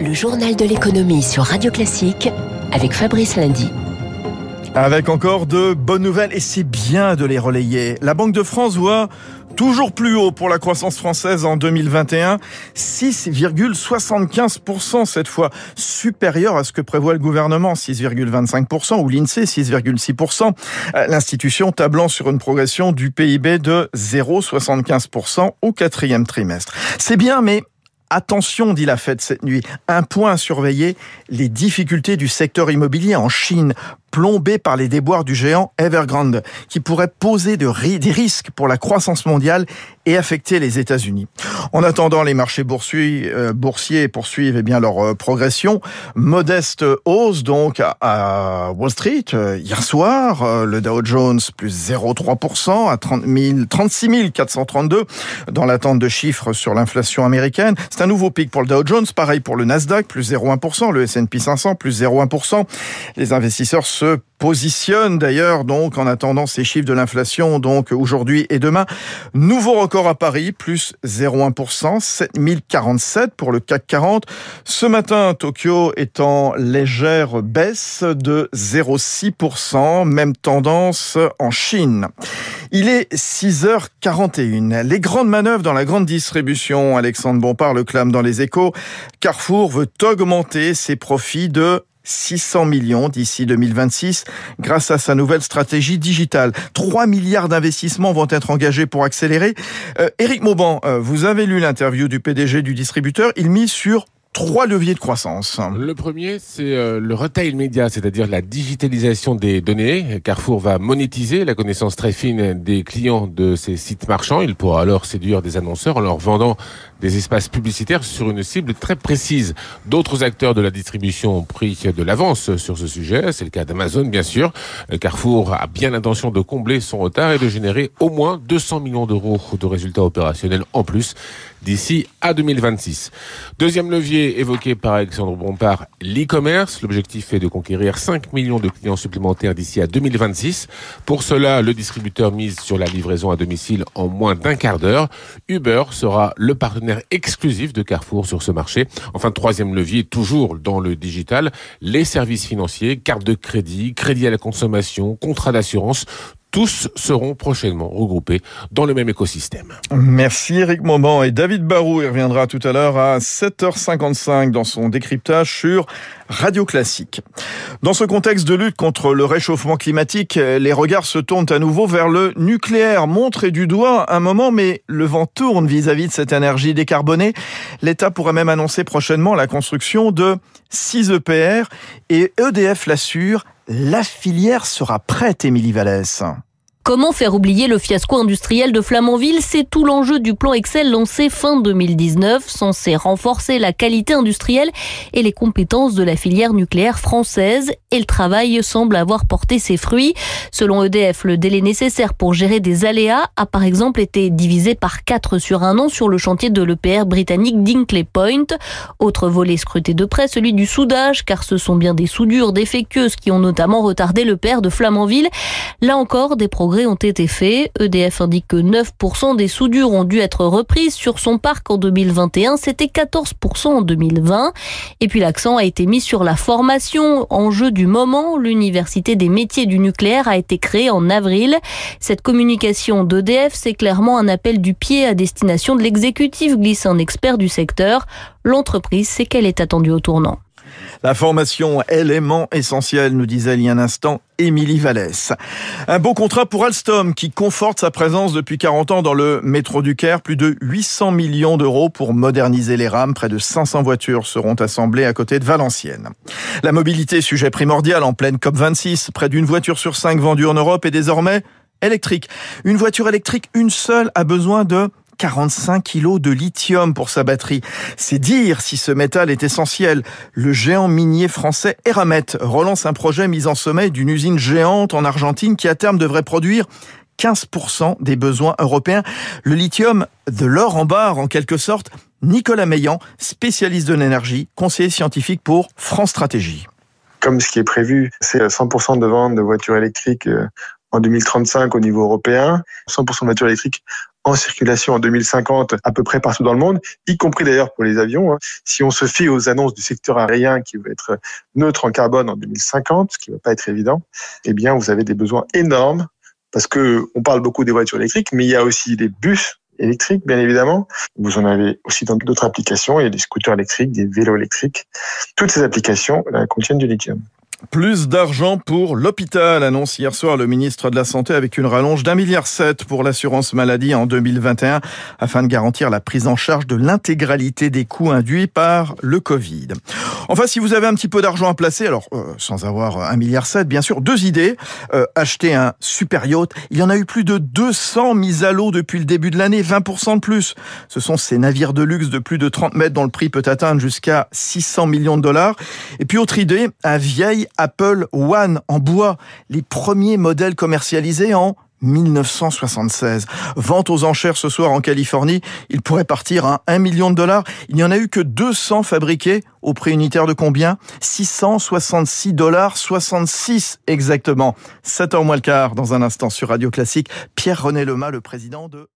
Le journal de l'économie sur Radio Classique avec Fabrice Lundy. Avec encore de bonnes nouvelles et c'est bien de les relayer. La Banque de France voit toujours plus haut pour la croissance française en 2021, 6,75% cette fois, supérieur à ce que prévoit le gouvernement, 6,25% ou l'INSEE, 6,6%. Euh, l'institution tablant sur une progression du PIB de 0,75% au quatrième trimestre. C'est bien, mais Attention, dit la Fed cette nuit, un point à surveiller, les difficultés du secteur immobilier en Chine plombé par les déboires du géant Evergrande, qui pourrait poser de des risques pour la croissance mondiale et affecter les États-Unis. En attendant, les marchés boursiers, euh, boursiers poursuivent eh bien leur euh, progression. Modeste hausse donc à, Wall Street euh, hier soir. le Dow Jones plus 0,3% à 30 000, 36 432 dans l'attente de chiffres sur l'inflation américaine. C'est un nouveau pic pour le Dow Jones. Pareil pour le Nasdaq plus 0,1%, le S&P 500 plus 0,1%. Les investisseurs se positionne d'ailleurs donc en attendant ces chiffres de l'inflation donc aujourd'hui et demain. Nouveau record à Paris, plus 0,1%, 7047 pour le CAC 40. Ce matin, Tokyo est en légère baisse de 0,6%, même tendance en Chine. Il est 6h41. Les grandes manœuvres dans la grande distribution, Alexandre Bompard le clame dans les échos, Carrefour veut augmenter ses profits de 600 millions d'ici 2026 grâce à sa nouvelle stratégie digitale. 3 milliards d'investissements vont être engagés pour accélérer. Euh, Éric Mauban, euh, vous avez lu l'interview du PDG du distributeur. Il mise sur trois leviers de croissance. Le premier, c'est euh, le retail média, c'est-à-dire la digitalisation des données. Carrefour va monétiser la connaissance très fine des clients de ces sites marchands. Il pourra alors séduire des annonceurs en leur vendant des espaces publicitaires sur une cible très précise. D'autres acteurs de la distribution ont pris de l'avance sur ce sujet. C'est le cas d'Amazon, bien sûr. Carrefour a bien l'intention de combler son retard et de générer au moins 200 millions d'euros de résultats opérationnels en plus d'ici à 2026. Deuxième levier évoqué par Alexandre Bompard, l'e-commerce. L'objectif est de conquérir 5 millions de clients supplémentaires d'ici à 2026. Pour cela, le distributeur mise sur la livraison à domicile en moins d'un quart d'heure. Uber sera le partenaire exclusif de Carrefour sur ce marché. Enfin, troisième levier, toujours dans le digital, les services financiers, carte de crédit, crédit à la consommation, contrat d'assurance tous seront prochainement regroupés dans le même écosystème. Merci Eric Moment et David Barou. Il reviendra tout à l'heure à 7h55 dans son décryptage sur Radio Classique. Dans ce contexte de lutte contre le réchauffement climatique, les regards se tournent à nouveau vers le nucléaire. Montré du doigt un moment, mais le vent tourne vis-à-vis -vis de cette énergie décarbonée. L'État pourrait même annoncer prochainement la construction de 6 EPR et EDF l'assure, la filière sera prête, Émilie Vallès. Comment faire oublier le fiasco industriel de Flamanville? C'est tout l'enjeu du plan Excel lancé fin 2019, censé renforcer la qualité industrielle et les compétences de la filière nucléaire française. Et le travail semble avoir porté ses fruits. Selon EDF, le délai nécessaire pour gérer des aléas a par exemple été divisé par 4 sur un an sur le chantier de l'EPR britannique Dinkley Point. Autre volet scruté de près, celui du soudage, car ce sont bien des soudures défectueuses qui ont notamment retardé l'EPR de Flamanville. Là encore, des progrès ont été faits. EDF indique que 9% des soudures ont dû être reprises sur son parc en 2021. C'était 14% en 2020. Et puis l'accent a été mis sur la formation. Enjeu du moment, l'Université des métiers du nucléaire a été créée en avril. Cette communication d'EDF, c'est clairement un appel du pied à destination de l'exécutif, glisse un expert du secteur. L'entreprise sait qu'elle est attendue au tournant. La formation, élément essentiel, nous disait il y a un instant Émilie Vallès. Un beau contrat pour Alstom qui conforte sa présence depuis 40 ans dans le métro du Caire. Plus de 800 millions d'euros pour moderniser les rames. Près de 500 voitures seront assemblées à côté de Valenciennes. La mobilité, sujet primordial en pleine COP26. Près d'une voiture sur cinq vendue en Europe est désormais électrique. Une voiture électrique, une seule, a besoin de 45 kilos de lithium pour sa batterie. C'est dire si ce métal est essentiel. Le géant minier français Eramet relance un projet mis en sommeil d'une usine géante en Argentine qui à terme devrait produire 15% des besoins européens. Le lithium, de l'or en barre en quelque sorte. Nicolas Meillan, spécialiste de l'énergie, conseiller scientifique pour France Stratégie. Comme ce qui est prévu, c'est 100% de vente de voitures électriques euh, en 2035 au niveau européen, 100% de voitures électriques en circulation en 2050 à peu près partout dans le monde, y compris d'ailleurs pour les avions. Hein. Si on se fie aux annonces du secteur aérien qui va être neutre en carbone en 2050, ce qui ne va pas être évident, eh bien vous avez des besoins énormes parce que on parle beaucoup des voitures électriques, mais il y a aussi des bus électriques, bien évidemment. Vous en avez aussi dans d'autres applications. Il y a des scooters électriques, des vélos électriques. Toutes ces applications contiennent du lithium. Plus d'argent pour l'hôpital, annonce hier soir le ministre de la Santé avec une rallonge d'un milliard sept pour l'assurance maladie en 2021 afin de garantir la prise en charge de l'intégralité des coûts induits par le Covid. Enfin, si vous avez un petit peu d'argent à placer, alors euh, sans avoir un milliard sept, bien sûr, deux idées. Euh, acheter un super yacht. Il y en a eu plus de 200 mises à l'eau depuis le début de l'année, 20% de plus. Ce sont ces navires de luxe de plus de 30 mètres dont le prix peut atteindre jusqu'à 600 millions de dollars. Et puis autre idée, un vieil Apple One en bois, les premiers modèles commercialisés en 1976. Vente aux enchères ce soir en Californie. Il pourrait partir à 1 million de dollars. Il n'y en a eu que 200 fabriqués au prix unitaire de combien? 666 dollars 66 exactement. 7 h moins le quart dans un instant sur Radio Classique. Pierre-René Lema, le président de